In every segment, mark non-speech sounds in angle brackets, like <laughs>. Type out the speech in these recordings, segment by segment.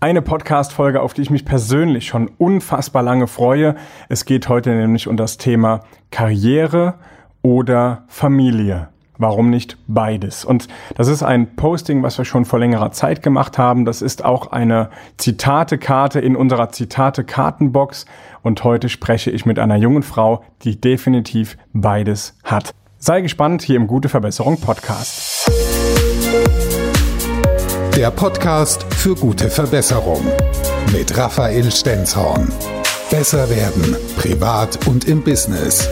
Eine Podcast-Folge, auf die ich mich persönlich schon unfassbar lange freue. Es geht heute nämlich um das Thema Karriere oder Familie. Warum nicht beides? Und das ist ein Posting, was wir schon vor längerer Zeit gemacht haben. Das ist auch eine Zitatekarte in unserer Zitate-Kartenbox. Und heute spreche ich mit einer jungen Frau, die definitiv beides hat. Sei gespannt hier im Gute Verbesserung Podcast. Der Podcast für gute Verbesserung mit Raphael Stenzhorn. Besser werden, privat und im Business.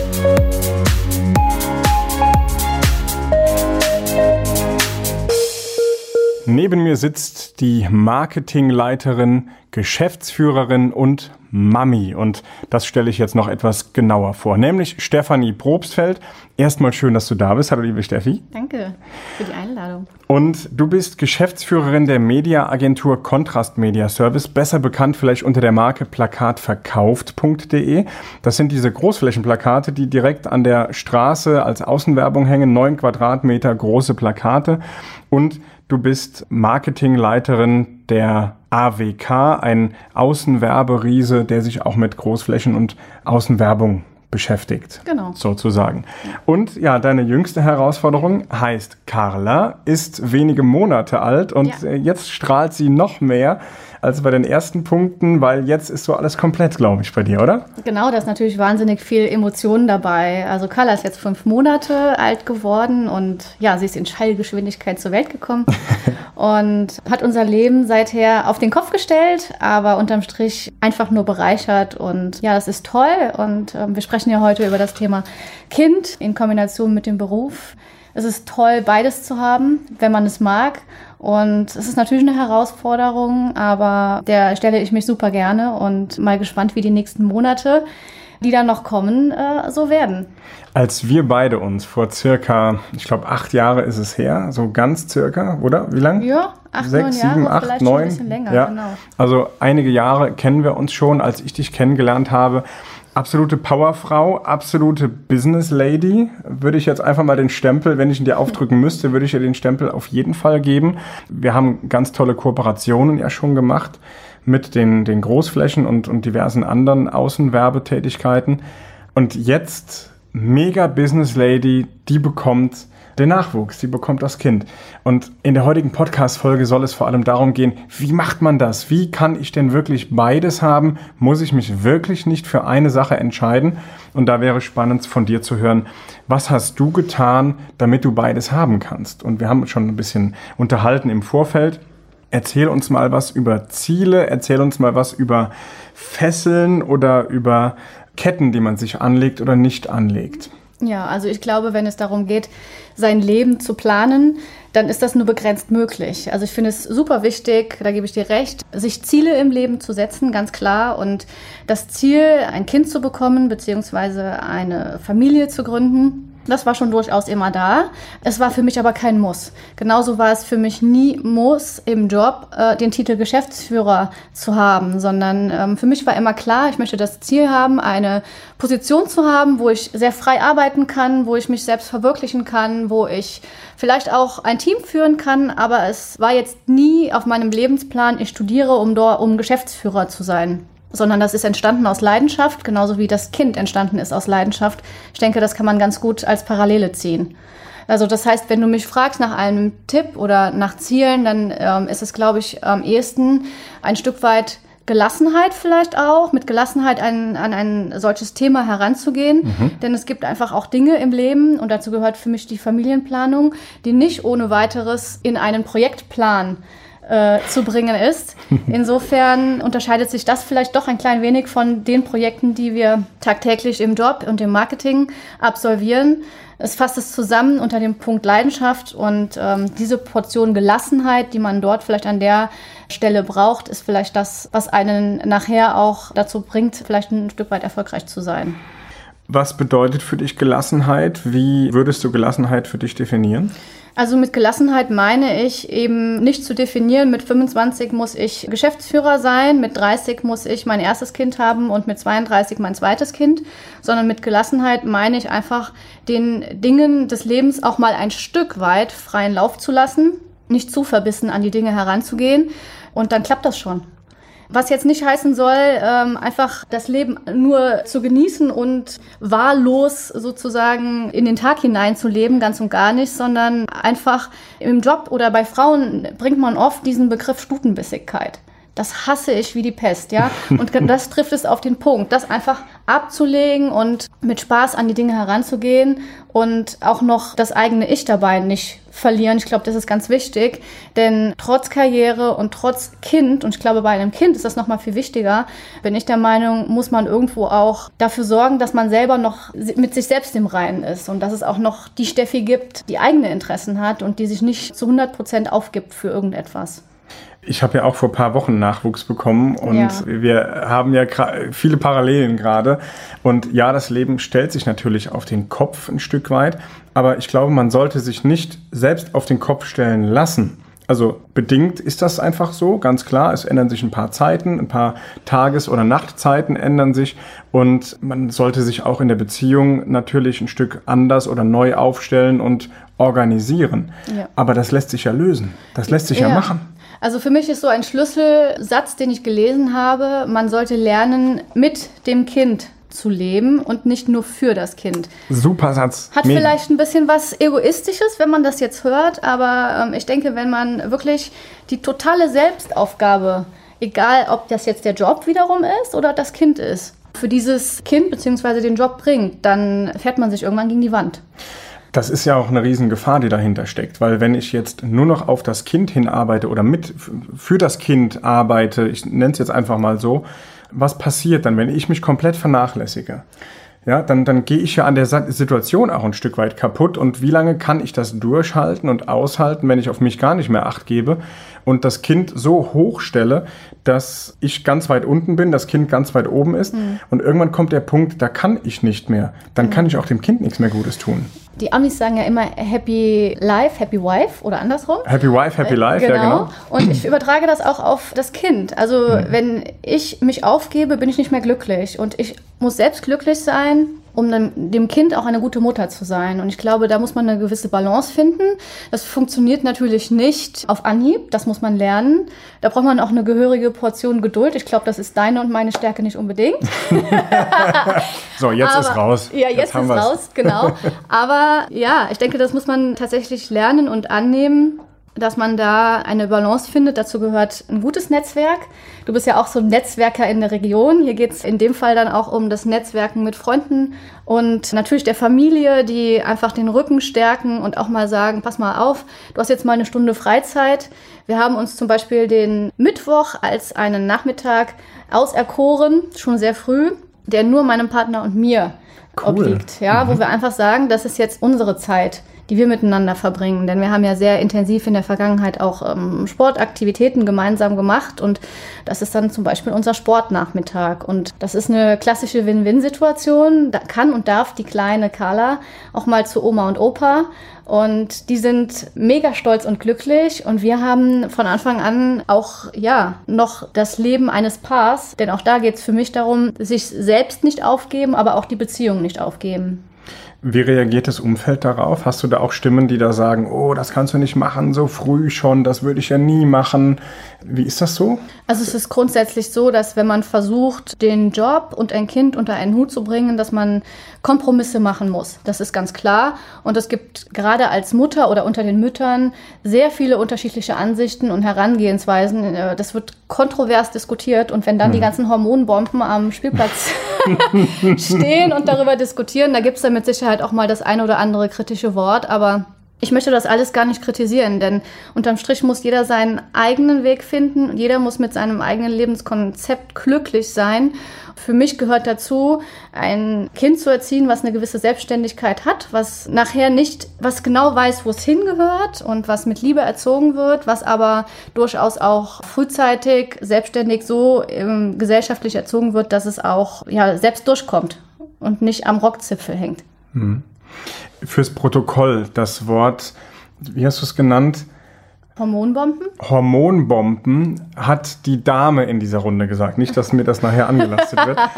Neben mir sitzt die Marketingleiterin, Geschäftsführerin und Mami. Und das stelle ich jetzt noch etwas genauer vor, nämlich Stefanie Probstfeld. Erstmal schön, dass du da bist. Hallo, liebe Steffi. Danke für die Einladung. Und du bist Geschäftsführerin der Mediaagentur Kontrast Media Service, besser bekannt vielleicht unter der Marke plakatverkauft.de. Das sind diese Großflächenplakate, die direkt an der Straße als Außenwerbung hängen, neun Quadratmeter große Plakate. Und Du bist Marketingleiterin der AWK, ein Außenwerberiese, der sich auch mit Großflächen und Außenwerbung beschäftigt. Genau. Sozusagen. Und ja, deine jüngste Herausforderung heißt Carla, ist wenige Monate alt und ja. jetzt strahlt sie noch mehr als bei den ersten Punkten, weil jetzt ist so alles komplett, glaube ich, bei dir, oder? Genau, da ist natürlich wahnsinnig viel Emotionen dabei. Also Carla ist jetzt fünf Monate alt geworden und ja, sie ist in Schallgeschwindigkeit zur Welt gekommen <laughs> und hat unser Leben seither auf den Kopf gestellt, aber unterm Strich einfach nur bereichert und ja, das ist toll und äh, wir sprechen ja heute über das Thema Kind in Kombination mit dem Beruf. Es ist toll, beides zu haben, wenn man es mag. Und es ist natürlich eine Herausforderung, aber der stelle ich mich super gerne und mal gespannt, wie die nächsten Monate, die dann noch kommen, äh, so werden. Als wir beide uns vor circa, ich glaube, acht Jahre ist es her, so ganz circa, oder? Wie lang? Ja, acht, Sechs, neun sieben, Jahre, acht, vielleicht neun. ein bisschen länger, ja. genau. Also einige Jahre kennen wir uns schon, als ich dich kennengelernt habe absolute Powerfrau, absolute Business Lady. Würde ich jetzt einfach mal den Stempel, wenn ich ihn dir aufdrücken müsste, würde ich dir den Stempel auf jeden Fall geben. Wir haben ganz tolle Kooperationen ja schon gemacht mit den, den Großflächen und, und diversen anderen Außenwerbetätigkeiten. Und jetzt mega Business Lady, die bekommt der Nachwuchs, die bekommt das Kind. Und in der heutigen Podcast-Folge soll es vor allem darum gehen, wie macht man das? Wie kann ich denn wirklich beides haben? Muss ich mich wirklich nicht für eine Sache entscheiden? Und da wäre spannend von dir zu hören, was hast du getan, damit du beides haben kannst? Und wir haben uns schon ein bisschen unterhalten im Vorfeld. Erzähl uns mal was über Ziele, erzähl uns mal was über Fesseln oder über Ketten, die man sich anlegt oder nicht anlegt. Ja, also ich glaube, wenn es darum geht, sein Leben zu planen, dann ist das nur begrenzt möglich. Also ich finde es super wichtig, da gebe ich dir recht, sich Ziele im Leben zu setzen, ganz klar. Und das Ziel, ein Kind zu bekommen, beziehungsweise eine Familie zu gründen, das war schon durchaus immer da. Es war für mich aber kein Muss. Genauso war es für mich nie Muss im Job, äh, den Titel Geschäftsführer zu haben, sondern ähm, für mich war immer klar, ich möchte das Ziel haben, eine Position zu haben, wo ich sehr frei arbeiten kann, wo ich mich selbst verwirklichen kann, wo ich vielleicht auch ein Team führen kann, aber es war jetzt nie auf meinem Lebensplan, ich studiere, um dort, um Geschäftsführer zu sein sondern das ist entstanden aus Leidenschaft, genauso wie das Kind entstanden ist aus Leidenschaft. Ich denke, das kann man ganz gut als Parallele ziehen. Also das heißt, wenn du mich fragst nach einem Tipp oder nach Zielen, dann ähm, ist es, glaube ich, am ehesten ein Stück weit Gelassenheit vielleicht auch, mit Gelassenheit an, an ein solches Thema heranzugehen. Mhm. Denn es gibt einfach auch Dinge im Leben, und dazu gehört für mich die Familienplanung, die nicht ohne weiteres in einen Projektplan äh, zu bringen ist. <laughs> Insofern unterscheidet sich das vielleicht doch ein klein wenig von den Projekten, die wir tagtäglich im Job und im Marketing absolvieren. Es fasst es zusammen unter dem Punkt Leidenschaft und ähm, diese Portion Gelassenheit, die man dort vielleicht an der Stelle braucht, ist vielleicht das, was einen nachher auch dazu bringt, vielleicht ein Stück weit erfolgreich zu sein. Was bedeutet für dich Gelassenheit? Wie würdest du Gelassenheit für dich definieren? Also mit Gelassenheit meine ich eben nicht zu definieren, mit 25 muss ich Geschäftsführer sein, mit 30 muss ich mein erstes Kind haben und mit 32 mein zweites Kind, sondern mit Gelassenheit meine ich einfach den Dingen des Lebens auch mal ein Stück weit freien Lauf zu lassen, nicht zu verbissen an die Dinge heranzugehen, Und dann klappt das schon. Was jetzt nicht heißen soll, ähm, einfach das Leben nur zu genießen und wahllos sozusagen in den Tag hineinzuleben, ganz und gar nicht, sondern einfach im Job oder bei Frauen bringt man oft diesen Begriff Stutenbissigkeit. Das hasse ich wie die Pest, ja. Und <laughs> das trifft es auf den Punkt, das einfach abzulegen und mit Spaß an die Dinge heranzugehen und auch noch das eigene Ich dabei nicht verlieren. Ich glaube, das ist ganz wichtig, denn trotz Karriere und trotz Kind, und ich glaube, bei einem Kind ist das noch mal viel wichtiger, bin ich der Meinung, muss man irgendwo auch dafür sorgen, dass man selber noch mit sich selbst im Reinen ist und dass es auch noch die Steffi gibt, die eigene Interessen hat und die sich nicht zu 100 Prozent aufgibt für irgendetwas. Ich habe ja auch vor ein paar Wochen Nachwuchs bekommen und ja. wir haben ja viele Parallelen gerade. Und ja, das Leben stellt sich natürlich auf den Kopf ein Stück weit, aber ich glaube, man sollte sich nicht selbst auf den Kopf stellen lassen. Also bedingt ist das einfach so, ganz klar. Es ändern sich ein paar Zeiten, ein paar Tages- oder Nachtzeiten ändern sich und man sollte sich auch in der Beziehung natürlich ein Stück anders oder neu aufstellen und organisieren. Ja. Aber das lässt sich ja lösen. Das lässt sich ja, ja machen. Also für mich ist so ein Schlüsselsatz, den ich gelesen habe, man sollte lernen, mit dem Kind zu leben und nicht nur für das Kind. Super Satz. Hat Mega. vielleicht ein bisschen was Egoistisches, wenn man das jetzt hört, aber ähm, ich denke, wenn man wirklich die totale Selbstaufgabe, egal ob das jetzt der Job wiederum ist oder das Kind ist, für dieses Kind bzw. den Job bringt, dann fährt man sich irgendwann gegen die Wand. Das ist ja auch eine Riesengefahr, die dahinter steckt, weil wenn ich jetzt nur noch auf das Kind hinarbeite oder mit für das Kind arbeite, ich nenne es jetzt einfach mal so, was passiert dann, wenn ich mich komplett vernachlässige? Ja, dann, dann gehe ich ja an der Situation auch ein Stück weit kaputt. Und wie lange kann ich das durchhalten und aushalten, wenn ich auf mich gar nicht mehr Acht gebe und das Kind so hoch stelle, dass ich ganz weit unten bin, das Kind ganz weit oben ist. Mhm. Und irgendwann kommt der Punkt, da kann ich nicht mehr. Dann mhm. kann ich auch dem Kind nichts mehr Gutes tun. Die Amis sagen ja immer Happy Life, Happy Wife oder andersrum. Happy Wife, Happy Life, genau. ja genau. Und ich übertrage das auch auf das Kind. Also mhm. wenn ich mich aufgebe, bin ich nicht mehr glücklich. Und ich muss selbst glücklich sein, um dann dem Kind auch eine gute Mutter zu sein. Und ich glaube, da muss man eine gewisse Balance finden. Das funktioniert natürlich nicht auf Anhieb, das muss man lernen. Da braucht man auch eine gehörige Portion Geduld. Ich glaube, das ist deine und meine Stärke nicht unbedingt. <laughs> so, jetzt Aber, ist raus. Ja, jetzt, jetzt ist raus, genau. <laughs> Aber ja, ich denke, das muss man tatsächlich lernen und annehmen dass man da eine Balance findet. Dazu gehört ein gutes Netzwerk. Du bist ja auch so ein Netzwerker in der Region. Hier geht es in dem Fall dann auch um das Netzwerken mit Freunden und natürlich der Familie, die einfach den Rücken stärken und auch mal sagen, pass mal auf, du hast jetzt mal eine Stunde Freizeit. Wir haben uns zum Beispiel den Mittwoch als einen Nachmittag auserkoren, schon sehr früh, der nur meinem Partner und mir cool. obliegt. Ja, mhm. wo wir einfach sagen, das ist jetzt unsere Zeit die wir miteinander verbringen. Denn wir haben ja sehr intensiv in der Vergangenheit auch ähm, Sportaktivitäten gemeinsam gemacht und das ist dann zum Beispiel unser Sportnachmittag. Und das ist eine klassische Win-Win-Situation. Da kann und darf die kleine Carla auch mal zu Oma und Opa und die sind mega stolz und glücklich. Und wir haben von Anfang an auch, ja, noch das Leben eines Paars. Denn auch da geht es für mich darum, sich selbst nicht aufgeben, aber auch die Beziehung nicht aufgeben. Wie reagiert das Umfeld darauf? Hast du da auch Stimmen, die da sagen, oh, das kannst du nicht machen, so früh schon, das würde ich ja nie machen? Wie ist das so? Also es ist grundsätzlich so, dass wenn man versucht, den Job und ein Kind unter einen Hut zu bringen, dass man Kompromisse machen muss. Das ist ganz klar. Und es gibt gerade als Mutter oder unter den Müttern sehr viele unterschiedliche Ansichten und Herangehensweisen. Äh, das wird kontrovers diskutiert. Und wenn dann hm. die ganzen Hormonbomben am Spielplatz <laughs> <laughs> stehen und darüber diskutieren. Da gibt es dann mit Sicherheit auch mal das ein oder andere kritische Wort, aber ich möchte das alles gar nicht kritisieren, denn unterm Strich muss jeder seinen eigenen Weg finden und jeder muss mit seinem eigenen Lebenskonzept glücklich sein. Für mich gehört dazu, ein Kind zu erziehen, was eine gewisse Selbstständigkeit hat, was nachher nicht, was genau weiß, wo es hingehört und was mit Liebe erzogen wird, was aber durchaus auch frühzeitig selbstständig so ähm, gesellschaftlich erzogen wird, dass es auch ja, selbst durchkommt und nicht am Rockzipfel hängt. Mhm fürs Protokoll das Wort, wie hast du es genannt? Hormonbomben? Hormonbomben hat die Dame in dieser Runde gesagt. Nicht, dass mir das nachher angelastet wird. <laughs>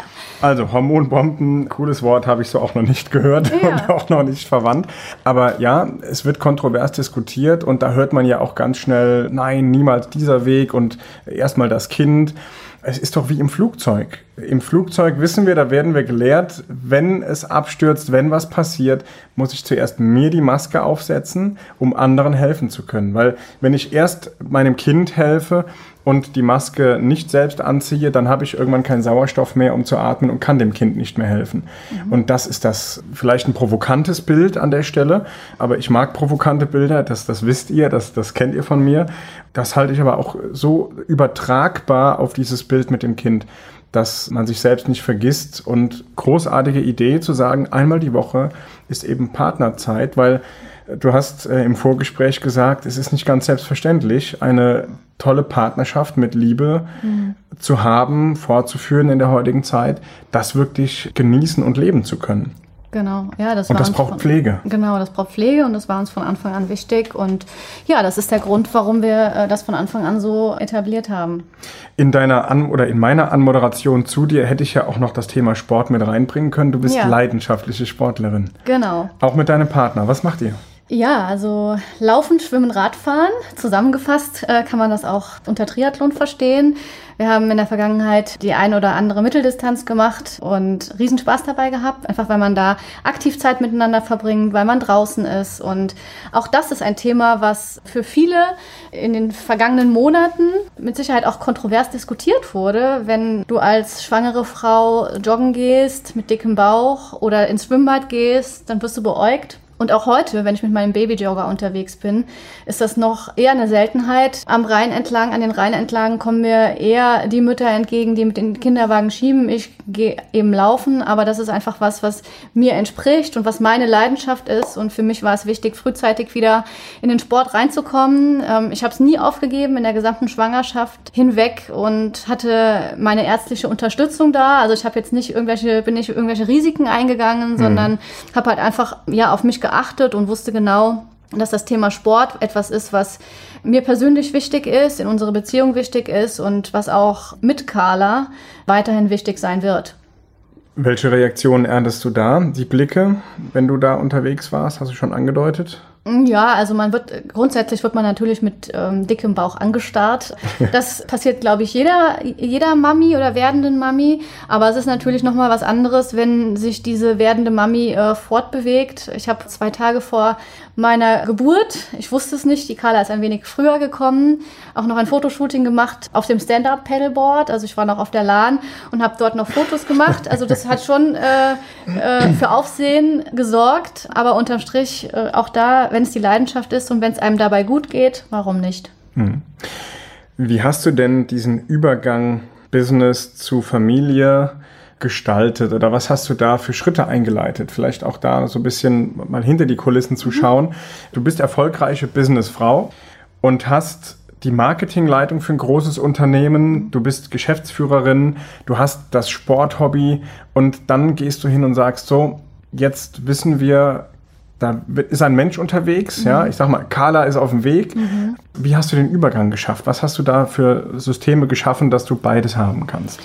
Also Hormonbomben, cooles Wort, habe ich so auch noch nicht gehört ja. und auch noch nicht verwandt. Aber ja, es wird kontrovers diskutiert und da hört man ja auch ganz schnell, nein, niemals dieser Weg und erstmal das Kind. Es ist doch wie im Flugzeug. Im Flugzeug wissen wir, da werden wir gelehrt, wenn es abstürzt, wenn was passiert, muss ich zuerst mir die Maske aufsetzen, um anderen helfen zu können. Weil wenn ich erst meinem Kind helfe und die Maske nicht selbst anziehe, dann habe ich irgendwann keinen Sauerstoff mehr, um zu atmen und kann dem Kind nicht mehr helfen. Mhm. Und das ist das vielleicht ein provokantes Bild an der Stelle, aber ich mag provokante Bilder, das, das wisst ihr, das, das kennt ihr von mir. Das halte ich aber auch so übertragbar auf dieses Bild mit dem Kind dass man sich selbst nicht vergisst und großartige Idee zu sagen, einmal die Woche ist eben Partnerzeit, weil Du hast äh, im Vorgespräch gesagt, es ist nicht ganz selbstverständlich, eine tolle Partnerschaft mit Liebe mhm. zu haben, fortzuführen in der heutigen Zeit, das wirklich genießen und leben zu können. Genau, ja, das Und das braucht von, Pflege. Genau, das braucht Pflege und das war uns von Anfang an wichtig. Und ja, das ist der Grund, warum wir äh, das von Anfang an so etabliert haben. In deiner An oder in meiner Anmoderation zu dir hätte ich ja auch noch das Thema Sport mit reinbringen können. Du bist ja. leidenschaftliche Sportlerin. Genau. Auch mit deinem Partner. Was macht ihr? Ja, also Laufen, Schwimmen, Radfahren. Zusammengefasst äh, kann man das auch unter Triathlon verstehen. Wir haben in der Vergangenheit die ein oder andere Mitteldistanz gemacht und Riesenspaß dabei gehabt, einfach weil man da aktiv Zeit miteinander verbringt, weil man draußen ist. Und auch das ist ein Thema, was für viele in den vergangenen Monaten mit Sicherheit auch kontrovers diskutiert wurde. Wenn du als schwangere Frau joggen gehst mit dickem Bauch oder ins Schwimmbad gehst, dann wirst du beäugt und auch heute, wenn ich mit meinem Babyjogger unterwegs bin, ist das noch eher eine Seltenheit. Am Rhein entlang, an den Rhein entlang kommen mir eher die Mütter entgegen, die mit den Kinderwagen schieben. Ich gehe eben laufen, aber das ist einfach was, was mir entspricht und was meine Leidenschaft ist. Und für mich war es wichtig, frühzeitig wieder in den Sport reinzukommen. Ähm, ich habe es nie aufgegeben in der gesamten Schwangerschaft hinweg und hatte meine ärztliche Unterstützung da. Also ich habe jetzt nicht irgendwelche, bin nicht irgendwelche Risiken eingegangen, mhm. sondern habe halt einfach ja auf mich geachtet und wusste genau, dass das Thema Sport etwas ist, was mir persönlich wichtig ist, in unserer Beziehung wichtig ist und was auch mit Carla weiterhin wichtig sein wird. Welche Reaktionen erntest du da? Die Blicke, wenn du da unterwegs warst, hast du schon angedeutet? Ja, also man wird grundsätzlich wird man natürlich mit ähm, dickem Bauch angestarrt. <laughs> Das passiert, glaube ich, jeder jeder Mami oder werdenden Mami. Aber es ist natürlich noch mal was anderes, wenn sich diese werdende Mami äh, fortbewegt. Ich habe zwei Tage vor meiner Geburt, ich wusste es nicht, die Carla ist ein wenig früher gekommen, auch noch ein Fotoshooting gemacht auf dem Stand-up Paddleboard. Also ich war noch auf der LAN und habe dort noch Fotos gemacht. Also das hat schon äh, äh, für Aufsehen gesorgt. Aber unterm Strich äh, auch da, wenn es die Leidenschaft ist und wenn es einem dabei gut geht, warum nicht? Hm. Wie hast du denn diesen Übergang Business zu Familie gestaltet oder was hast du da für Schritte eingeleitet? Vielleicht auch da so ein bisschen mal hinter die Kulissen zu mhm. schauen. Du bist erfolgreiche Businessfrau und hast die Marketingleitung für ein großes Unternehmen, du bist Geschäftsführerin, du hast das Sporthobby und dann gehst du hin und sagst so, jetzt wissen wir, da ist ein Mensch unterwegs, mhm. ja, ich sag mal, Carla ist auf dem Weg. Mhm. Wie hast du den Übergang geschafft? Was hast du da für Systeme geschaffen, dass du beides haben kannst?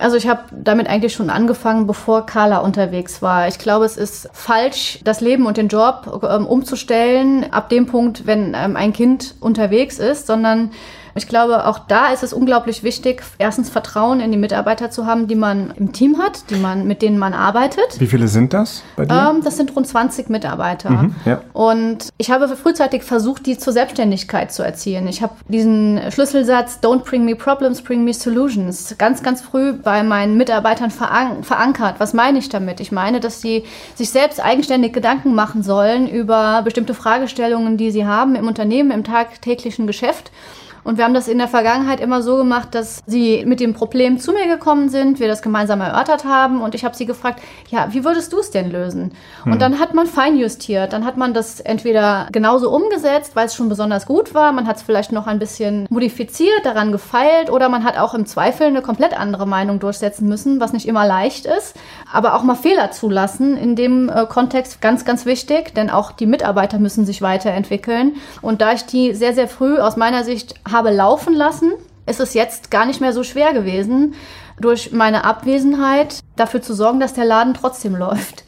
Also ich habe damit eigentlich schon angefangen, bevor Carla unterwegs war. Ich glaube, es ist falsch, das Leben und den Job ähm, umzustellen ab dem Punkt, wenn ähm, ein Kind unterwegs ist, sondern ich glaube, auch da ist es unglaublich wichtig, erstens Vertrauen in die Mitarbeiter zu haben, die man im Team hat, die man, mit denen man arbeitet. Wie viele sind das bei dir? Ähm, das sind rund 20 Mitarbeiter. Mhm, ja. Und ich habe frühzeitig versucht, die zur Selbstständigkeit zu erziehen. Ich habe diesen Schlüsselsatz, don't bring me problems, bring me solutions, ganz, ganz früh bei meinen Mitarbeitern veran verankert. Was meine ich damit? Ich meine, dass sie sich selbst eigenständig Gedanken machen sollen über bestimmte Fragestellungen, die sie haben im Unternehmen, im tagtäglichen Geschäft Und wir haben das in der Vergangenheit immer so gemacht, dass sie mit dem Problem zu mir gekommen sind, wir das gemeinsam erörtert haben und ich habe sie gefragt, ja, wie würdest du es denn lösen? Hm. Und dann hat man feinjustiert, dann hat man das entweder genauso umgesetzt, weil es schon besonders gut war, man hat es vielleicht noch ein bisschen modifiziert, daran gefeilt oder man hat auch im Zweifel eine komplett andere Meinung durchsetzen müssen, was nicht immer leicht ist, aber auch mal Fehler zulassen in dem äh, Kontext ganz, ganz wichtig, denn auch die Mitarbeiter müssen sich weiterentwickeln. Und da ich die sehr, sehr früh aus meiner Sicht habe laufen lassen, ist es jetzt gar nicht mehr so schwer gewesen, durch meine Abwesenheit dafür zu sorgen, dass der Laden trotzdem läuft.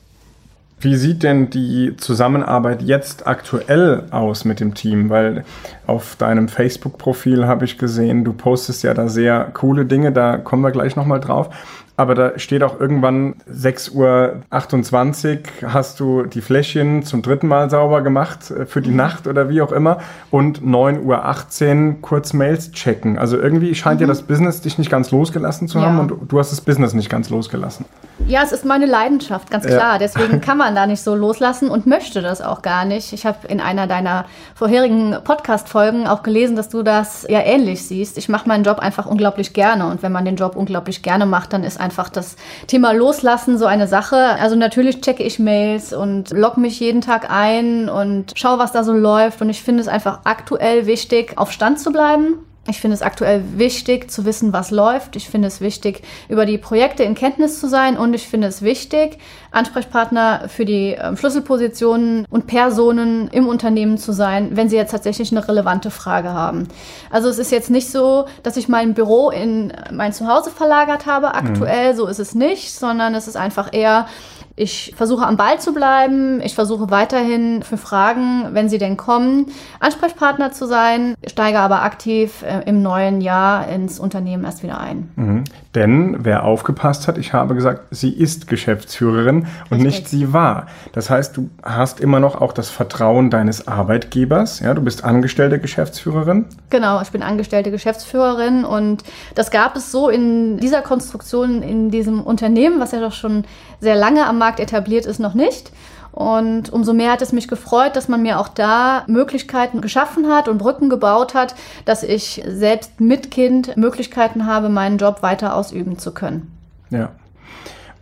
Wie sieht denn die Zusammenarbeit jetzt aktuell aus mit dem Team? Weil auf deinem Facebook-Profil habe ich gesehen, du postest ja da sehr coole Dinge, da kommen wir gleich nochmal drauf aber da steht auch irgendwann 6.28 Uhr hast du die Fläschchen zum dritten Mal sauber gemacht äh, für die mhm. Nacht oder wie auch immer und 9.18 Uhr kurz Mails checken. Also irgendwie scheint mhm. ja das Business dich nicht ganz losgelassen zu haben ja. und du hast das Business nicht ganz losgelassen. Ja, es ist meine Leidenschaft, ganz klar. Ja. Deswegen kann man da nicht so loslassen und möchte das auch gar nicht. Ich habe in einer deiner vorherigen Podcast-Folgen auch gelesen, dass du das ja ähnlich siehst. Ich mache meinen Job einfach unglaublich gerne und wenn man den Job unglaublich gerne macht, dann ist einfach das Thema Loslassen so eine Sache. Also natürlich checke ich Mails und logge mich jeden Tag ein und schaue, was da so läuft und ich finde es einfach aktuell wichtig, auf Stand zu bleiben ich finde es aktuell wichtig zu wissen, was läuft. Ich finde es wichtig, über die Projekte in Kenntnis zu sein. Und ich finde es wichtig, Ansprechpartner für die äh, Schlüsselpositionen und Personen im Unternehmen zu sein, wenn sie jetzt tatsächlich eine relevante Frage haben. Also es ist jetzt nicht so, dass ich mein Büro in mein Zuhause verlagert habe. Aktuell mhm. so ist es nicht, sondern es ist einfach eher ich versuche am Ball zu bleiben. Ich versuche weiterhin für Fragen, wenn sie denn kommen, Ansprechpartner zu sein, steige aber aktiv äh, im neuen Jahr ins Unternehmen erst wieder ein. Mhm. Denn wer aufgepasst hat, ich habe gesagt, sie ist Geschäftsführerin und Richtig. nicht sie war. Das heißt, du hast immer noch auch das Vertrauen deines Arbeitgebers. Ja, du bist angestellte Geschäftsführerin. Genau, ich bin angestellte Geschäftsführerin und das gab es so in dieser Konstruktion in diesem Unternehmen, was ja doch schon sehr lange am Markt etabliert ist, noch nicht. Und umso mehr hat es mich gefreut, dass man mir auch da Möglichkeiten geschaffen hat und Brücken gebaut hat, dass ich selbst mit Kind Möglichkeiten habe, meinen Job weiter ausüben zu können. Ja.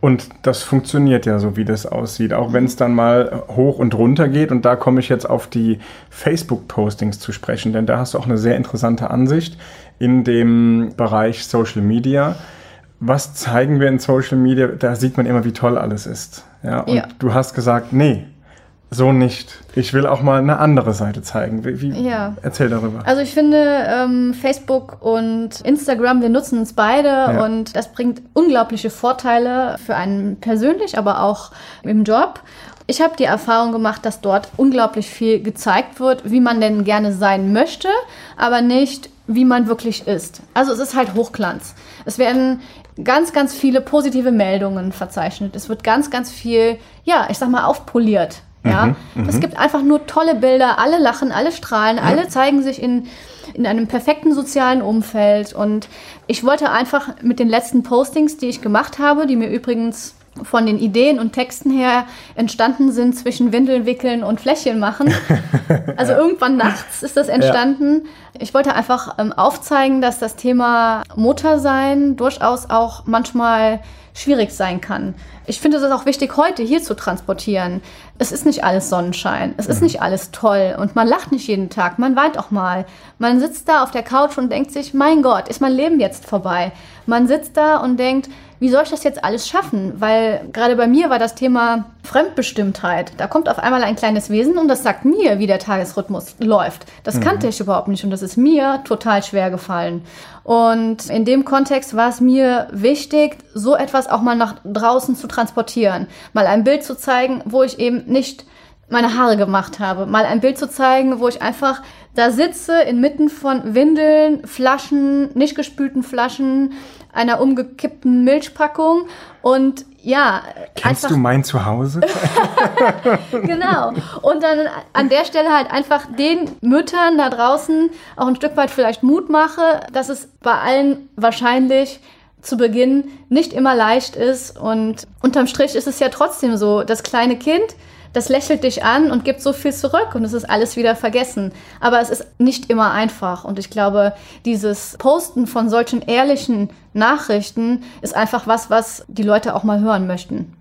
Und das funktioniert ja so, wie das aussieht, auch wenn es dann mal hoch und runter geht. Und da komme ich jetzt auf die Facebook-Postings zu sprechen, denn da hast du auch eine sehr interessante Ansicht in dem Bereich Social Media was zeigen wir in Social Media? Da sieht man immer, wie toll alles ist. Ja, und ja. du hast gesagt, nee, so nicht. Ich will auch mal eine andere Seite zeigen. Wie, wie ja. Erzähl darüber. Also ich finde, ähm, Facebook und Instagram, wir nutzen es beide ja. und das bringt unglaubliche Vorteile für einen persönlich, aber auch im Job. Ich habe die Erfahrung gemacht, dass dort unglaublich viel gezeigt wird, wie man denn gerne sein möchte, aber nicht, wie man wirklich ist. Also es ist halt Hochglanz. Es werden ganz, ganz viele positive Meldungen verzeichnet. Es wird ganz, ganz viel, ja, ich sag mal, aufpoliert. Ja, mhm, mhm. es gibt einfach nur tolle Bilder. Alle lachen, alle strahlen, ja. alle zeigen sich in, in einem perfekten sozialen Umfeld. Und ich wollte einfach mit den letzten Postings, die ich gemacht habe, die mir übrigens von den Ideen und Texten her entstanden sind zwischen Windeln wickeln und Fläschchen machen. <laughs> Also ja. irgendwann nachts ist das entstanden. Ja. Ich wollte einfach ähm, aufzeigen, dass das Thema Muttersein durchaus auch manchmal schwierig sein kann. Ich finde es auch wichtig, heute hier zu transportieren. Es ist nicht alles Sonnenschein, es ist mhm. nicht alles toll und man lacht nicht jeden Tag, man weint auch mal. Man sitzt da auf der Couch und denkt sich, mein Gott, ist mein Leben jetzt vorbei? Man sitzt da und denkt, wie soll ich das jetzt alles schaffen? Weil gerade bei mir war das Thema Fremdbestimmtheit. Da kommt auf einmal ein kleines Wesen und das sagt mir, wie der Tagesrhythmus läuft. Das mhm. kannte ich überhaupt nicht und das ist mir total schwer gefallen. Und in dem Kontext war es mir wichtig, so etwas auch mal nach draußen zu transportieren. Mal ein Bild zu zeigen, wo ich eben nicht meine Haare gemacht habe. Mal ein Bild zu zeigen, wo ich einfach da sitze inmitten von Windeln, Flaschen, nicht gespülten Flaschen, einer umgekippten Milchpackung und ja. Kennst du mein Zuhause? <laughs> <laughs> genau. Und dann an der Stelle halt einfach den Müttern da draußen auch ein Stück weit vielleicht Mut mache, dass es bei allen wahrscheinlich zu Beginn nicht immer leicht ist. Und unterm Strich ist es ja trotzdem so, das kleine Kind, das lächelt dich an und gibt so viel zurück und es ist alles wieder vergessen. Aber es ist nicht immer einfach. Und ich glaube, dieses Posten von solchen ehrlichen Nachrichten ist einfach was, was die Leute auch mal hören möchten.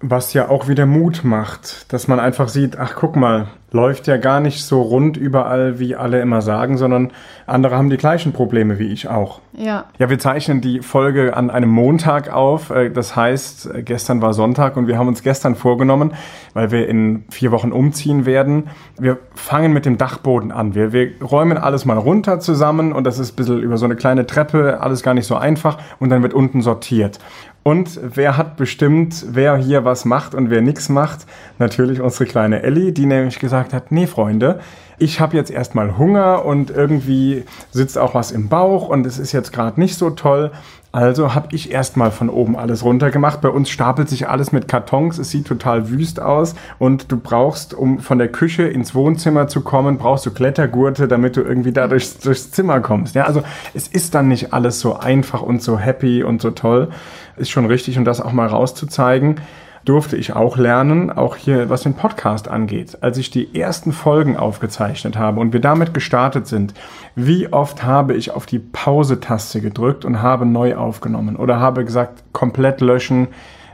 Was ja auch wieder Mut macht, dass man einfach sieht, ach guck mal, läuft ja gar nicht so rund überall, wie alle immer sagen, sondern andere haben die gleichen Probleme wie ich auch. Ja. Ja, wir zeichnen die Folge an einem Montag auf. Äh, das heißt, äh, gestern war Sonntag und wir haben uns gestern vorgenommen, weil wir in vier Wochen umziehen werden. Wir fangen mit dem Dachboden an. Wir, wir räumen alles mal runter zusammen und das ist ein bisschen über so eine kleine Treppe, alles gar nicht so einfach und dann wird unten sortiert. Und wer hat bestimmt, wer hier was macht und wer nichts macht? Natürlich unsere kleine Ellie, die nämlich gesagt hat, nee Freunde, ich habe jetzt erstmal Hunger und irgendwie sitzt auch was im Bauch und es ist jetzt gerade nicht so toll. Also habe ich erstmal von oben alles runter gemacht. Bei uns stapelt sich alles mit Kartons. Es sieht total wüst aus und du brauchst, um von der Küche ins Wohnzimmer zu kommen, brauchst du Klettergurte, damit du irgendwie da durchs, durchs Zimmer kommst. Ja, also es ist dann nicht alles so einfach und so happy und so toll ist schon richtig und das auch mal rauszuzeigen, durfte ich auch lernen, auch hier was den Podcast angeht. Als ich die ersten Folgen aufgezeichnet habe und wir damit gestartet sind, wie oft habe ich auf die Pause-Taste gedrückt und habe neu aufgenommen oder habe gesagt, komplett löschen,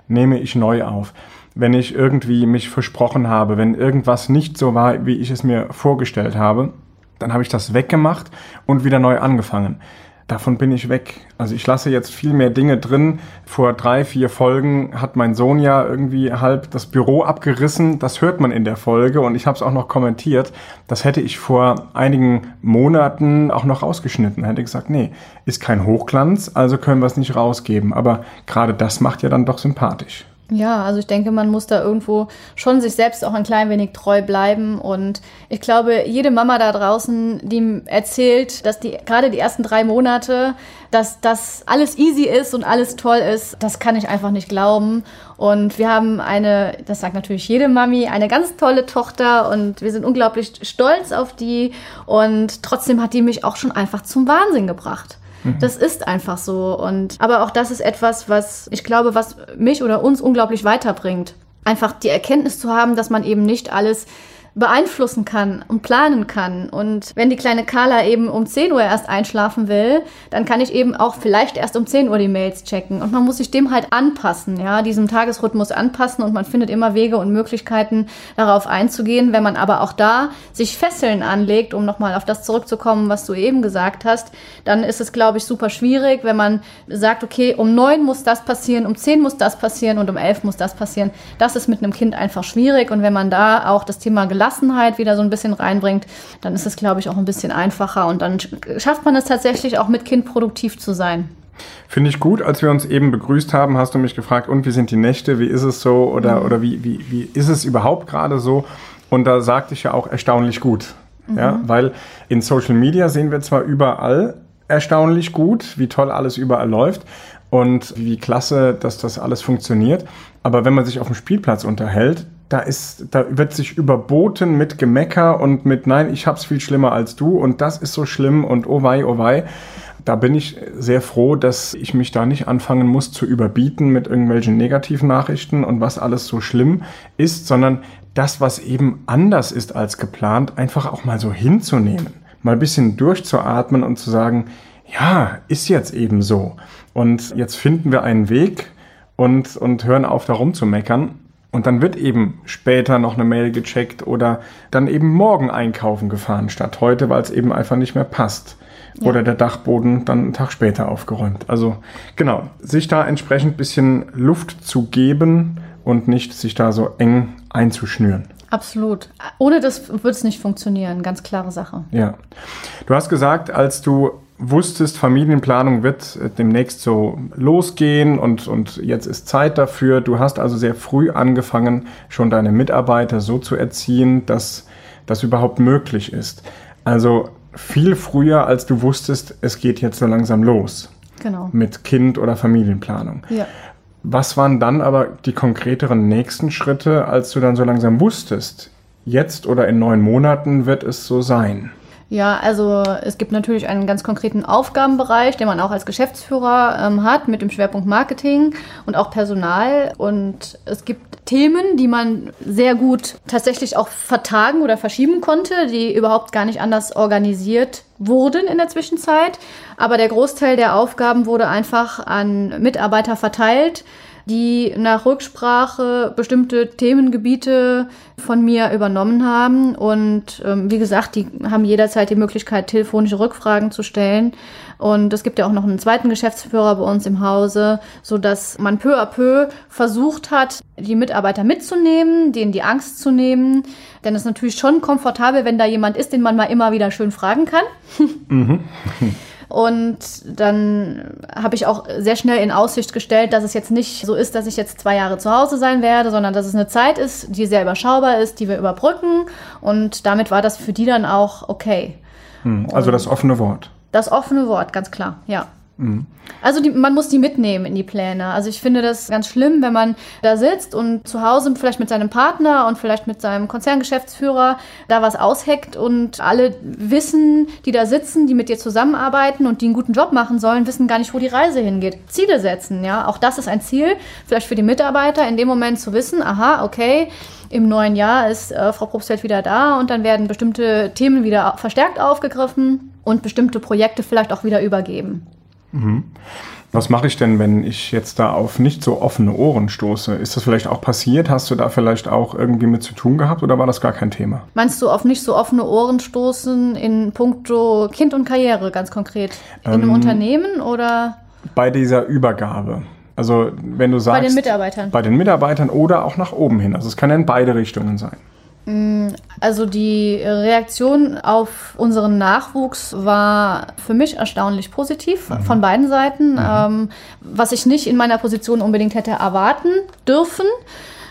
nehme ich neu auf. Wenn ich irgendwie mich versprochen habe, wenn irgendwas nicht so war, wie ich es mir vorgestellt habe, dann habe ich das weggemacht und wieder neu angefangen davon bin ich weg. Also ich lasse jetzt viel mehr Dinge drin. Vor drei, vier Folgen hat mein Sohn ja irgendwie halb das Büro abgerissen. Das hört man in der Folge und ich habe es auch noch kommentiert. Das hätte ich vor einigen Monaten auch noch rausgeschnitten. Hätte gesagt, nee, ist kein Hochglanz, also können wir es nicht rausgeben. Aber gerade das macht ja dann doch sympathisch. Ja, also ich denke, man muss da irgendwo schon sich selbst auch ein klein wenig treu bleiben. Und ich glaube, jede Mama da draußen, die erzählt, dass die gerade die ersten drei Monate, dass das alles easy ist und alles toll ist, das kann ich einfach nicht glauben. Und wir haben eine, das sagt natürlich jede Mami, eine ganz tolle Tochter und wir sind unglaublich stolz auf die. Und trotzdem hat die mich auch schon einfach zum Wahnsinn gebracht. Mhm. Das ist einfach so. Und, aber auch das ist etwas, was ich glaube, was mich oder uns unglaublich weiterbringt. Einfach die Erkenntnis zu haben, dass man eben nicht alles beeinflussen kann und planen kann. Und wenn die kleine Carla eben um 10 Uhr erst einschlafen will, dann kann ich eben auch vielleicht erst um 10 Uhr die Mails checken. Und man muss sich dem halt anpassen, ja, diesem Tagesrhythmus anpassen und man findet immer Wege und Möglichkeiten, darauf einzugehen. Wenn man aber auch da sich Fesseln anlegt, um nochmal auf das zurückzukommen, was du eben gesagt hast, dann ist es, glaube ich, super schwierig, wenn man sagt, okay, um 9 muss das passieren, um 10 muss das passieren und um 11 muss das passieren. Das ist mit einem Kind einfach schwierig. Und wenn man da auch das Thema Gelassenheit wieder so ein bisschen reinbringt, dann ist es, glaube ich, auch ein bisschen einfacher und dann schafft man es tatsächlich auch mit Kind produktiv zu sein. Finde ich gut. Als wir uns eben begrüßt haben, hast du mich gefragt, und wie sind die Nächte, wie ist es so oder, mhm. oder wie, wie, wie ist es überhaupt gerade so? Und da sagte ich ja auch erstaunlich gut. Mhm. Ja, weil in Social Media sehen wir zwar überall erstaunlich gut, wie toll alles überall läuft und wie klasse, dass das alles funktioniert. Aber wenn man sich auf dem Spielplatz unterhält, da ist, da wird sich überboten mit Gemecker und mit Nein, ich hab's viel schlimmer als du und das ist so schlimm und oh wei, oh wei. Da bin ich sehr froh, dass ich mich da nicht anfangen muss zu überbieten mit irgendwelchen negativen Nachrichten und was alles so schlimm ist, sondern das, was eben anders ist als geplant, einfach auch mal so hinzunehmen. Mal ein bisschen durchzuatmen und zu sagen, ja, ist jetzt eben so. Und jetzt finden wir einen Weg und, und hören auf, da rumzumeckern und dann wird eben später noch eine Mail gecheckt oder dann eben morgen einkaufen gefahren statt heute, weil es eben einfach nicht mehr passt. Ja. Oder der Dachboden dann einen Tag später aufgeräumt. Also genau, sich da entsprechend bisschen Luft zu geben und nicht sich da so eng einzuschnüren. Absolut. Ohne das wird es nicht funktionieren. Ganz klare Sache. Ja. Du hast gesagt, als du wusstest, Familienplanung wird äh, demnächst so losgehen und, und jetzt ist Zeit dafür. Du hast also sehr früh angefangen, schon deine Mitarbeiter so zu erziehen, dass das überhaupt möglich ist. Also viel früher, als du wusstest, es geht jetzt so langsam los. Genau. Mit Kind oder Familienplanung. Ja. Was waren dann aber die konkreteren nächsten Schritte, als du dann so langsam wusstest, jetzt oder in neun Monaten wird es so sein? Ja, also es gibt natürlich einen ganz konkreten Aufgabenbereich, den man auch als Geschäftsführer ähm, hat mit dem Schwerpunkt Marketing und auch Personal. Und es gibt Themen, die man sehr gut tatsächlich auch vertagen oder verschieben konnte, die überhaupt gar nicht anders organisiert wurden in der Zwischenzeit. Aber der Großteil der Aufgaben wurde einfach an Mitarbeiter verteilt die nach Rücksprache bestimmte Themengebiete von mir übernommen haben. Und ähm, wie gesagt, die haben jederzeit die Möglichkeit, telefonische Rückfragen zu stellen. Und es gibt ja auch noch einen zweiten Geschäftsführer bei uns im Hause, so dass man peu à peu versucht hat, die Mitarbeiter mitzunehmen, denen die Angst zu nehmen. Denn es ist natürlich schon komfortabel, wenn da jemand ist, den man mal immer wieder schön fragen kann. Mhm. <laughs> Und dann habe ich auch sehr schnell in Aussicht gestellt, dass es jetzt nicht so ist, dass ich jetzt zwei Jahre zu Hause sein werde, sondern dass es eine Zeit ist, die sehr überschaubar ist, die wir überbrücken. Und damit war das für die dann auch okay. Hm, also das offene Wort. Das offene Wort, ganz klar, ja. Also die, man muss die mitnehmen in die Pläne. Also ich finde das ganz schlimm, wenn man da sitzt und zu Hause vielleicht mit seinem Partner und vielleicht mit seinem Konzerngeschäftsführer da was ausheckt und alle wissen, die da sitzen, die mit dir zusammenarbeiten und die einen guten Job machen sollen, wissen gar nicht, wo die Reise hingeht. Ziele setzen, ja. Auch das ist ein Ziel, vielleicht für die Mitarbeiter in dem Moment zu wissen, aha, okay, im neuen Jahr ist äh, Frau Probstfeld wieder da und dann werden bestimmte Themen wieder verstärkt aufgegriffen und bestimmte Projekte vielleicht auch wieder übergeben. Mhm. Was mache ich denn, wenn ich jetzt da auf nicht so offene Ohren stoße? Ist das vielleicht auch passiert? Hast du da vielleicht auch irgendwie mit zu tun gehabt oder war das gar kein Thema? Meinst du auf nicht so offene Ohren stoßen in puncto Kind und Karriere ganz konkret? In ähm, einem Unternehmen oder? Bei dieser Übergabe. Also wenn du sagst. Bei den Mitarbeitern. Bei den Mitarbeitern oder auch nach oben hin. Also es kann ja in beide Richtungen sein. Mm, also die Reaktion auf unseren Nachwuchs war für mich erstaunlich positiv mhm. von beiden Seiten, mhm. ähm, was ich nicht in meiner Position unbedingt hätte erwarten dürfen.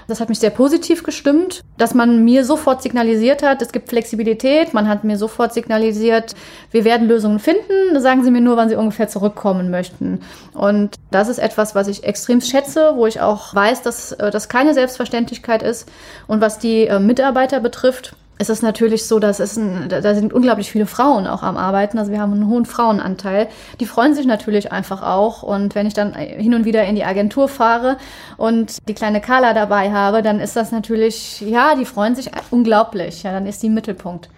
Das hat mich sehr positiv gestimmt, dass man mir sofort signalisiert hat, es gibt Flexibilität. Man hat mir sofort signalisiert, wir werden Lösungen finden. Sagen Sie mir nur, wann Sie ungefähr zurückkommen möchten. Und das ist etwas, was ich extrem schätze, wo ich auch weiß, dass äh, das keine Selbstverständlichkeit ist. Und was die äh, Mitarbeiter betrifft, es ist natürlich so, dass es ein, da sind unglaublich viele Frauen auch am Arbeiten. Also wir haben einen hohen Frauenanteil. Die freuen sich natürlich einfach auch. Und wenn ich dann hin und wieder in die Agentur fahre und die kleine Carla dabei habe, dann ist das natürlich, ja, die freuen sich unglaublich. Ja, dann ist die im Mittelpunkt.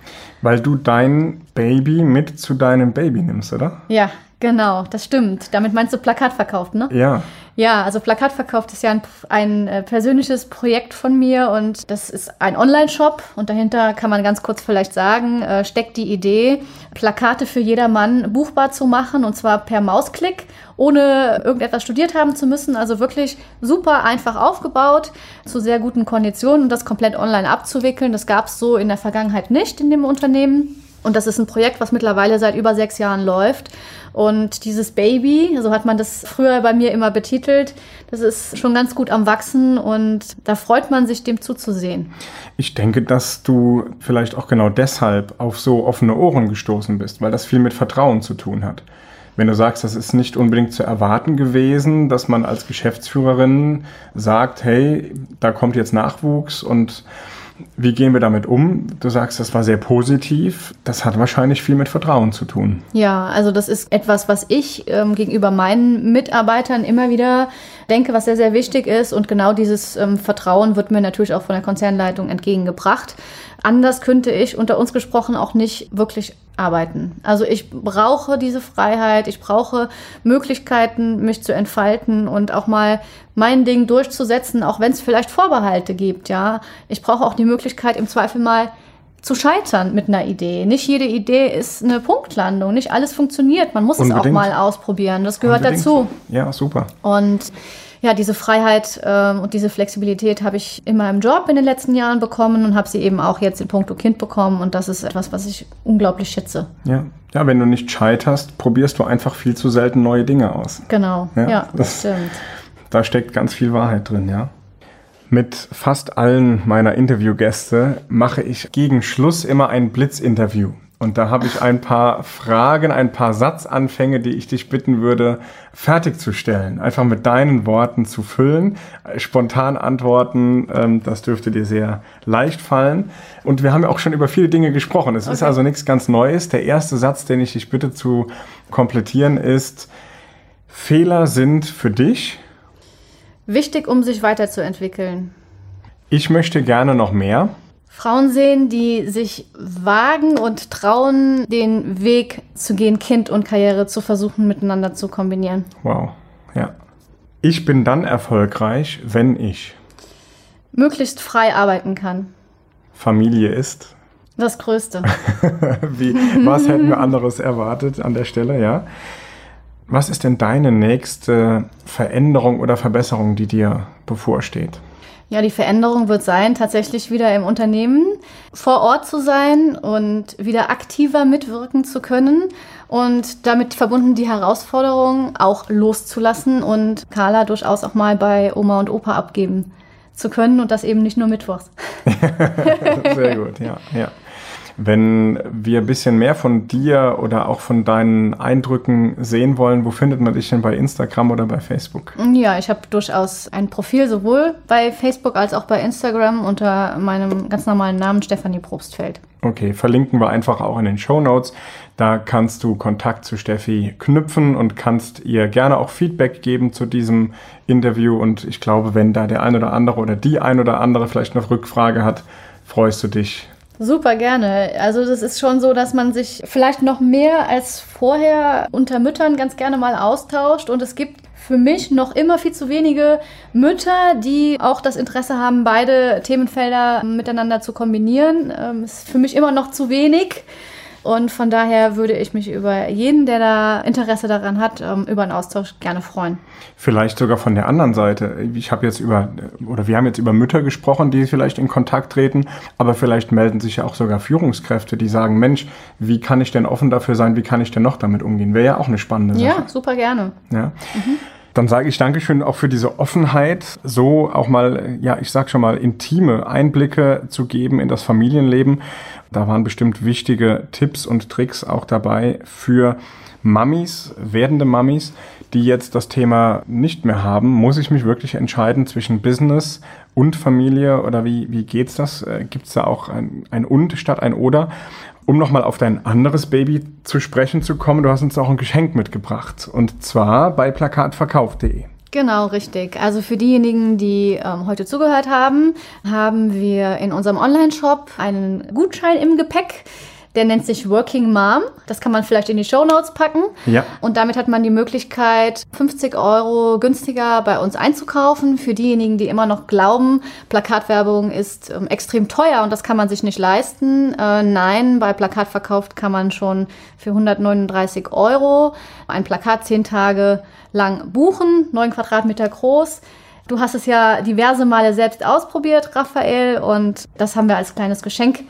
Weil du dein Baby mit zu deinem Baby nimmst, oder? Ja, genau, das stimmt. Damit meinst du Plakat verkauft, ne? Ja. Ja, also Plakatverkauf ist ja ein, ein äh, persönliches Projekt von mir und das ist ein Online-Shop und dahinter kann man ganz kurz vielleicht sagen, äh, steckt die Idee, Plakate für jedermann buchbar zu machen und zwar per Mausklick, ohne irgendetwas studiert haben zu müssen. Also wirklich super einfach aufgebaut, zu sehr guten Konditionen und das komplett online abzuwickeln. Das gab es so in der Vergangenheit nicht in dem Unternehmen. Und das ist ein Projekt, was mittlerweile seit über sechs Jahren läuft. Und dieses Baby, so hat man das früher bei mir immer betitelt, das ist schon ganz gut am Wachsen und da freut man sich, dem zuzusehen. Ich denke, dass du vielleicht auch genau deshalb auf so offene Ohren gestoßen bist, weil das viel mit Vertrauen zu tun hat. Wenn du sagst, das ist nicht unbedingt zu erwarten gewesen, dass man als Geschäftsführerin sagt, hey, da kommt jetzt Nachwuchs und wie gehen wir damit um? Du sagst, das war sehr positiv. Das hat wahrscheinlich viel mit Vertrauen zu tun. Ja, also das ist etwas, was ich ähm, gegenüber meinen Mitarbeitern immer wieder denke, was sehr, sehr wichtig ist. Und genau dieses ähm, Vertrauen wird mir natürlich auch von der Konzernleitung entgegengebracht. Anders könnte ich unter uns gesprochen auch nicht wirklich arbeiten. Also ich brauche diese Freiheit, ich brauche Möglichkeiten, mich zu entfalten und auch mal mein Ding durchzusetzen, auch wenn es vielleicht Vorbehalte gibt, ja. Ich brauche auch die Möglichkeit, im Zweifel mal zu scheitern mit einer Idee. Nicht jede Idee ist eine Punktlandung, nicht alles funktioniert. Man muss Unbedingt. es auch mal ausprobieren. Das gehört Unbedingt. dazu. Ja, super. Und ja, diese Freiheit ähm, und diese Flexibilität habe ich in meinem Job in den letzten Jahren bekommen und habe sie eben auch jetzt in puncto Kind bekommen. Und das ist etwas, was ich unglaublich schätze. Ja. Ja, wenn du nicht scheiterst, probierst du einfach viel zu selten neue Dinge aus. Genau, ja, ja das, das stimmt. Da steckt ganz viel Wahrheit drin, ja. Mit fast allen meiner Interviewgäste mache ich gegen Schluss immer ein Blitzinterview. Und da habe ich ein paar Fragen, ein paar Satzanfänge, die ich dich bitten würde, fertigzustellen. Einfach mit deinen Worten zu füllen. Spontan antworten, ähm, das dürfte dir sehr leicht fallen. Und wir haben ja auch schon über viele Dinge gesprochen. Es okay. ist also nichts ganz Neues. Der erste Satz, den ich dich bitte zu komplettieren, ist, Fehler sind für dich wichtig, um sich weiterzuentwickeln. Ich möchte gerne noch mehr. Frauen sehen, die sich wagen und trauen, den Weg zu gehen, Kind und Karriere zu versuchen, miteinander zu kombinieren. Wow, ja. Ich bin dann erfolgreich, wenn ich möglichst frei arbeiten kann. Familie ist das Größte. <laughs> Wie, was hätten wir anderes erwartet an der Stelle, ja? Was ist denn deine nächste Veränderung oder Verbesserung, die dir bevorsteht? Ja, die Veränderung wird sein, tatsächlich wieder im Unternehmen vor Ort zu sein und wieder aktiver mitwirken zu können und damit verbunden die Herausforderung auch loszulassen und Carla durchaus auch mal bei Oma und Opa abgeben zu können und das eben nicht nur mittwochs. <laughs> Sehr gut, ja, ja. Wenn wir ein bisschen mehr von dir oder auch von deinen Eindrücken sehen wollen, wo findet man dich denn bei Instagram oder bei Facebook? Ja, ich habe durchaus ein Profil sowohl bei Facebook als auch bei Instagram unter meinem ganz normalen Namen Stefanie Probstfeld. Okay, verlinken wir einfach auch in den Show Notes. Da kannst du Kontakt zu Steffi knüpfen und kannst ihr gerne auch Feedback geben zu diesem Interview. Und ich glaube, wenn da der ein oder andere oder die ein oder andere vielleicht noch Rückfrage hat, freust du dich Super gerne. Also das ist schon so, dass man sich vielleicht noch mehr als vorher unter Müttern ganz gerne mal austauscht und es gibt für mich noch immer viel zu wenige Mütter, die auch das Interesse haben, beide Themenfelder miteinander zu kombinieren. Ähm, ist für mich immer noch zu wenig. Und von daher würde ich mich über jeden, der da Interesse daran hat, ähm, über einen Austausch gerne freuen. Vielleicht sogar von der anderen Seite. Ich habe jetzt über, oder wir haben jetzt über Mütter gesprochen, die vielleicht in Kontakt treten, aber vielleicht melden sich ja auch sogar Führungskräfte, die sagen, Mensch, wie kann ich denn offen dafür sein, wie kann ich denn noch damit umgehen? Wäre ja auch eine spannende Sache. Ja, super gerne. Ja. Mhm. Dann sage ich Dankeschön auch für diese Offenheit, so auch mal, ja, ich sag schon mal, intime Einblicke zu geben in das Familienleben. Da waren bestimmt wichtige Tipps und Tricks auch dabei für Mummies, werdende Mummies, die jetzt das Thema nicht mehr haben. Muss ich mich wirklich entscheiden zwischen Business und Familie oder wie, wie geht's das? Äh, Gibt es da auch ein, ein Und statt ein Oder? Um nochmal auf dein anderes Baby zu sprechen zu kommen, du hast uns auch ein Geschenk mitgebracht. Und zwar bei plakatverkauf.de. Genau, richtig. Also für diejenigen, die ähm, heute zugehört haben, haben wir in unserem Online-Shop einen Gutschein im Gepäck. Der nennt sich Working Mom. Das kann man vielleicht in die Show Notes packen. Ja. Und damit hat man die Möglichkeit, 50 Euro günstiger bei uns einzukaufen. Für diejenigen, die immer noch glauben, Plakatwerbung ist ähm, extrem teuer und das kann man sich nicht leisten. Äh, nein, bei Plakat verkauft kann man schon für 139 Euro ein Plakat zehn Tage lang buchen, neun Quadratmeter groß. Du hast es ja diverse Male selbst ausprobiert, Raphael, und das haben wir als kleines Geschenk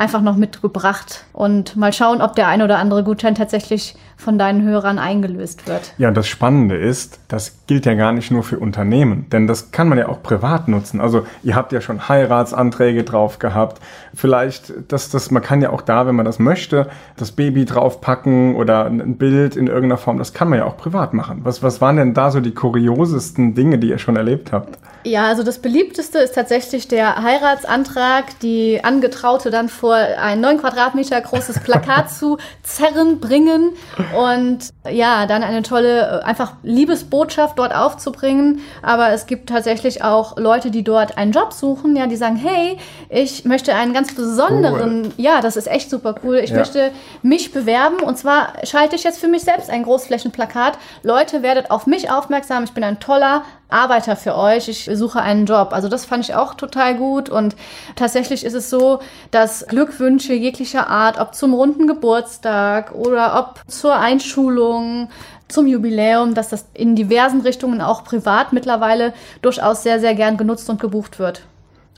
einfach noch mitgebracht. Und mal schauen, ob der ein oder andere Gutschein tatsächlich von deinen Hörern eingelöst wird. Ja, das Spannende ist, das gilt ja gar nicht nur für Unternehmen, denn das kann man ja auch privat nutzen. Also ihr habt ja schon Heiratsanträge drauf gehabt. Vielleicht, dass das, man kann ja auch da, wenn man das möchte, das Baby draufpacken oder ein Bild in irgendeiner Form, das kann man ja auch privat machen. Was, was waren denn da so die kuriosesten Dinge, die ihr schon erlebt habt? Ja, also das beliebteste ist tatsächlich der Heiratsantrag, die Angetraute dann vor ein neun Quadratmeter großes Plakat <laughs> zu zerren, bringen und ja, dann eine tolle, äh, einfach Liebesbotschaft dort aufzubringen. Aber es gibt tatsächlich auch Leute, die dort einen Job suchen, ja, die sagen, hey, ich möchte einen ganz besonderen, cool. ja, das ist echt super cool. Ich ja. möchte mich bewerben und zwar schalte ich jetzt für mich selbst ein Großflächenplakat. Leute, werdet auf mich aufmerksam. Ich bin ein toller Arbeiter für euch. Ich suche einen Job. Also das fand ich auch total gut und tatsächlich ist es so, dass Glückwünsche jeglicher Art, ob zum runden Geburtstag oder ob zur Einschulung, zum Jubiläum, dass das in diversen Richtungen auch privat mittlerweile durchaus sehr, sehr gern genutzt und gebucht wird.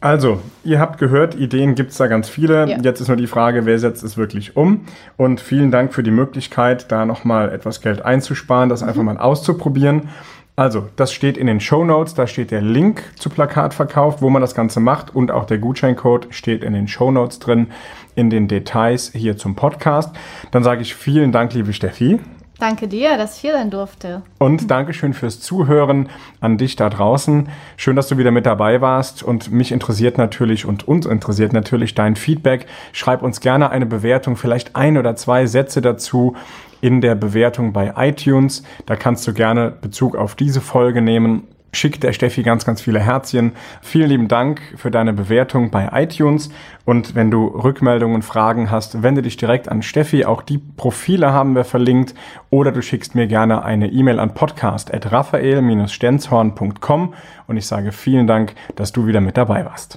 Also, ihr habt gehört, Ideen gibt es da ganz viele. Ja. Jetzt ist nur die Frage, wer setzt es wirklich um? Und vielen Dank für die Möglichkeit, da nochmal etwas Geld einzusparen, das mhm. einfach mal auszuprobieren. Also, das steht in den Show Notes, da steht der Link zu Plakatverkauf, wo man das Ganze macht und auch der Gutscheincode steht in den Show Notes drin, in den Details hier zum Podcast. Dann sage ich vielen Dank, liebe Steffi. Danke dir, dass ich hier sein durfte. Und Dankeschön fürs Zuhören an dich da draußen. Schön, dass du wieder mit dabei warst. Und mich interessiert natürlich und uns interessiert natürlich dein Feedback. Schreib uns gerne eine Bewertung, vielleicht ein oder zwei Sätze dazu in der Bewertung bei iTunes. Da kannst du gerne Bezug auf diese Folge nehmen Schick der Steffi ganz, ganz viele Herzchen. Vielen lieben Dank für deine Bewertung bei iTunes. Und wenn du Rückmeldungen, Fragen hast, wende dich direkt an Steffi. Auch die Profile haben wir verlinkt. Oder du schickst mir gerne eine E-Mail an podcast.raphael-stenzhorn.com. Und ich sage vielen Dank, dass du wieder mit dabei warst.